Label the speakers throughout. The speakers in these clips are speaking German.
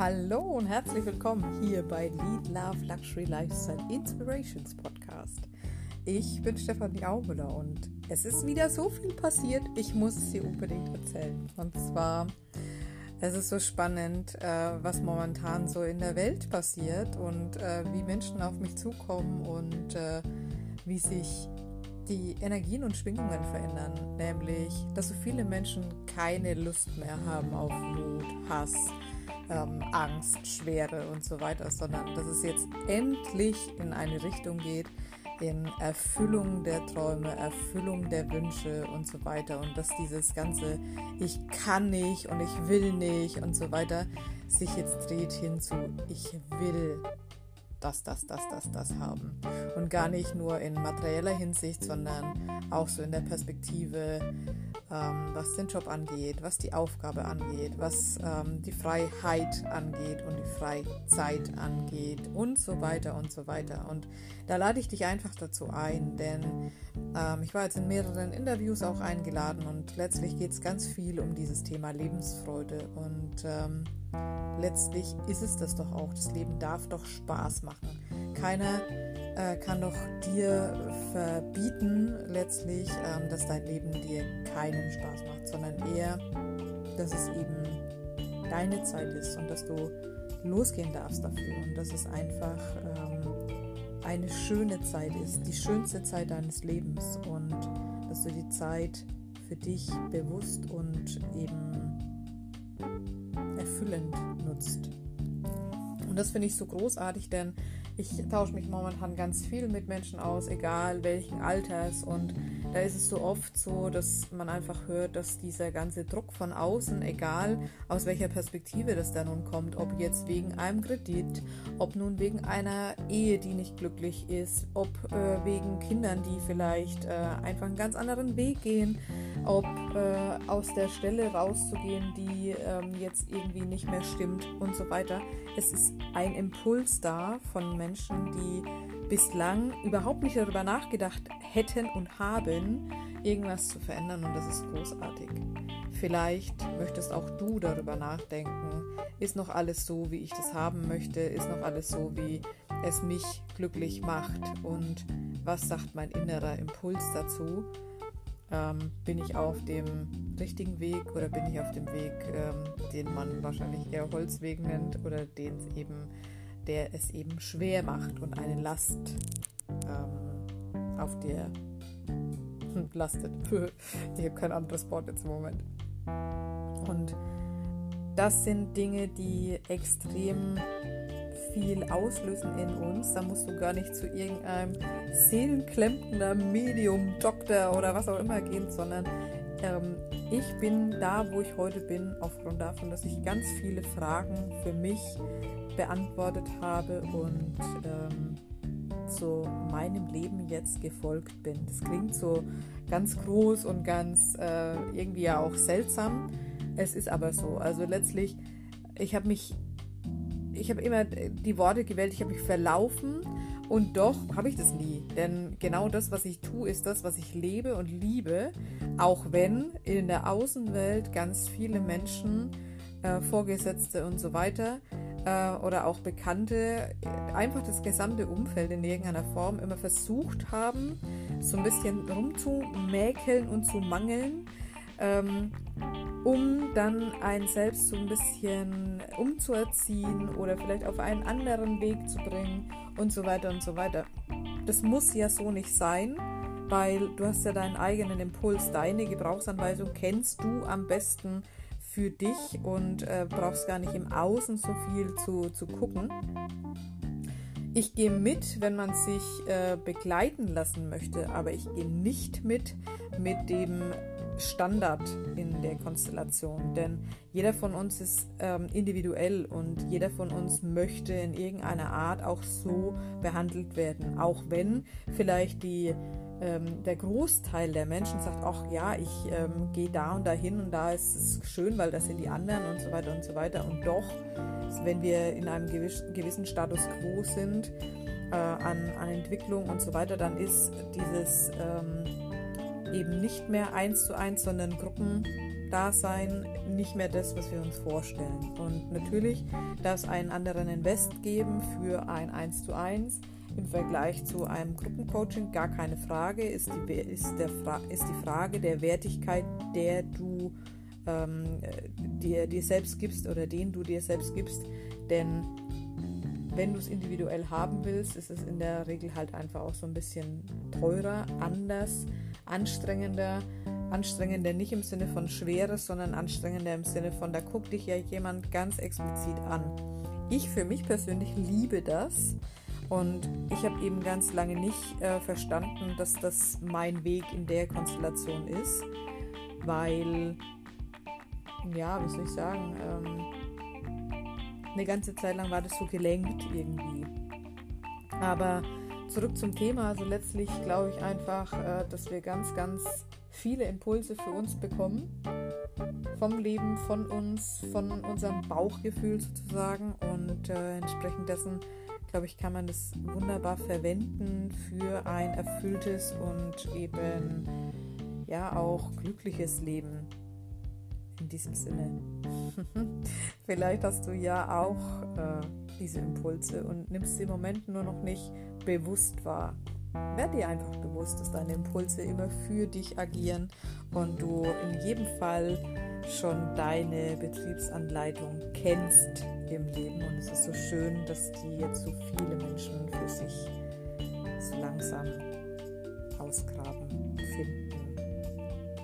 Speaker 1: Hallo und herzlich willkommen hier bei Lead Love Luxury Lifestyle Inspirations Podcast. Ich bin Stefanie Aumüller und es ist wieder so viel passiert, ich muss es dir unbedingt erzählen. Und zwar, es ist so spannend, äh, was momentan so in der Welt passiert und äh, wie Menschen auf mich zukommen und äh, wie sich die Energien und Schwingungen verändern, nämlich, dass so viele Menschen keine Lust mehr haben auf Wut, Hass, ähm, Angst, Schwere und so weiter, sondern dass es jetzt endlich in eine Richtung geht, in Erfüllung der Träume, Erfüllung der Wünsche und so weiter. Und dass dieses ganze Ich kann nicht und ich will nicht und so weiter sich jetzt dreht hin zu Ich will das, das, das, das, das haben. Und gar nicht nur in materieller Hinsicht, sondern auch so in der Perspektive, ähm, was den Job angeht, was die Aufgabe angeht, was ähm, die Freiheit angeht und die Freizeit angeht und so weiter und so weiter. Und da lade ich dich einfach dazu ein, denn ähm, ich war jetzt in mehreren Interviews auch eingeladen und letztlich geht es ganz viel um dieses Thema Lebensfreude und ähm, letztlich ist es das doch auch. Das Leben darf doch Spaß machen. Keiner äh, kann doch dir verbieten, letztlich, ähm, dass dein Leben dir keinen Spaß macht, sondern eher, dass es eben deine Zeit ist und dass du losgehen darfst dafür und dass es einfach ähm, eine schöne Zeit ist, die schönste Zeit deines Lebens und dass du die Zeit für dich bewusst und eben erfüllend nutzt. Das finde ich so großartig, denn ich tausche mich momentan ganz viel mit Menschen aus, egal welchen Alters. Und da ist es so oft so, dass man einfach hört, dass dieser ganze Druck von außen, egal aus welcher Perspektive das da nun kommt, ob jetzt wegen einem Kredit, ob nun wegen einer Ehe, die nicht glücklich ist, ob äh, wegen Kindern, die vielleicht äh, einfach einen ganz anderen Weg gehen, ob äh, aus der Stelle rauszugehen, die ähm, jetzt irgendwie nicht mehr stimmt und so weiter. Es ist ein Impuls da von Menschen, die bislang überhaupt nicht darüber nachgedacht hätten und haben, irgendwas zu verändern und das ist großartig. Vielleicht möchtest auch du darüber nachdenken. Ist noch alles so, wie ich das haben möchte? Ist noch alles so, wie es mich glücklich macht? Und was sagt mein innerer Impuls dazu? Ähm, bin ich auf dem richtigen Weg oder bin ich auf dem Weg, ähm, den man wahrscheinlich eher Holzweg nennt oder den es eben, der es eben schwer macht und eine Last ähm, auf der lastet. ich habe kein anderes Wort jetzt im Moment. Und das sind Dinge, die extrem viel auslösen in uns. Da musst du gar nicht zu irgendeinem seelenklemmender Medium, Doktor oder was auch immer gehen, sondern ähm, ich bin da, wo ich heute bin, aufgrund davon, dass ich ganz viele Fragen für mich beantwortet habe und ähm, zu meinem Leben jetzt gefolgt bin. Das klingt so ganz groß und ganz äh, irgendwie ja auch seltsam. Es ist aber so. Also letztlich, ich habe mich ich habe immer die Worte gewählt, ich habe mich verlaufen und doch habe ich das nie. Denn genau das, was ich tue, ist das, was ich lebe und liebe, auch wenn in der Außenwelt ganz viele Menschen, äh, Vorgesetzte und so weiter, äh, oder auch Bekannte, einfach das gesamte Umfeld in irgendeiner Form immer versucht haben, so ein bisschen rumzumäkeln und zu mangeln. Ähm, um dann einen selbst so ein bisschen umzuerziehen oder vielleicht auf einen anderen Weg zu bringen und so weiter und so weiter. Das muss ja so nicht sein, weil du hast ja deinen eigenen Impuls, deine Gebrauchsanweisung kennst du am besten für dich und äh, brauchst gar nicht im Außen so viel zu, zu gucken. Ich gehe mit, wenn man sich äh, begleiten lassen möchte, aber ich gehe nicht mit mit dem Standard in der Konstellation, denn jeder von uns ist ähm, individuell und jeder von uns möchte in irgendeiner Art auch so behandelt werden, auch wenn vielleicht die ähm, der Großteil der Menschen sagt, ach ja, ich ähm, gehe da und dahin und da ist es schön, weil das sind die anderen und so weiter und so weiter. Und doch, wenn wir in einem gewissen Status quo sind, äh, an, an Entwicklung und so weiter, dann ist dieses ähm, eben nicht mehr eins zu eins, sondern Gruppendasein, nicht mehr das, was wir uns vorstellen. Und natürlich darf es einen anderen Invest geben für ein eins zu eins im Vergleich zu einem Gruppencoaching, gar keine Frage, ist die, ist der Fra ist die Frage der Wertigkeit, der du ähm, dir, dir selbst gibst oder den du dir selbst gibst. Denn wenn du es individuell haben willst, ist es in der Regel halt einfach auch so ein bisschen teurer, anders, anstrengender. Anstrengender nicht im Sinne von schweres, sondern anstrengender im Sinne von, da guckt dich ja jemand ganz explizit an. Ich für mich persönlich liebe das und ich habe eben ganz lange nicht äh, verstanden, dass das mein Weg in der Konstellation ist, weil, ja, wie soll ich sagen, ähm, eine ganze Zeit lang war das so gelenkt irgendwie. Aber zurück zum Thema. Also letztlich glaube ich einfach, äh, dass wir ganz, ganz viele Impulse für uns bekommen. Vom Leben, von uns, von unserem Bauchgefühl sozusagen. Und äh, entsprechend dessen, glaube ich, kann man das wunderbar verwenden für ein erfülltes und eben ja auch glückliches Leben in diesem Sinne. Vielleicht hast du ja auch äh, diese Impulse und nimmst sie im Moment nur noch nicht bewusst wahr. Werd dir einfach bewusst, dass deine Impulse immer für dich agieren und du in jedem Fall schon deine Betriebsanleitung kennst im Leben. Und es ist so schön, dass die jetzt so viele Menschen für sich so langsam ausgraben, finden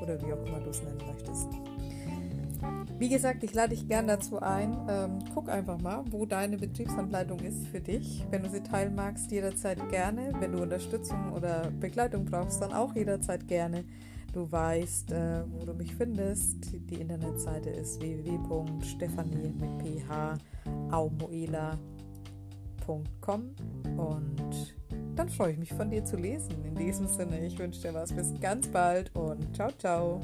Speaker 1: oder wie auch immer du es nennen möchtest. Wie gesagt, ich lade dich gern dazu ein. Ähm, guck einfach mal, wo deine Betriebsanleitung ist für dich. Wenn du sie teilen magst, jederzeit gerne. Wenn du Unterstützung oder Begleitung brauchst, dann auch jederzeit gerne. Du weißt, äh, wo du mich findest. Die Internetseite ist www.stephanie mit ph aumoela.com und dann freue ich mich von dir zu lesen. In diesem Sinne, ich wünsche dir was bis ganz bald und ciao, ciao.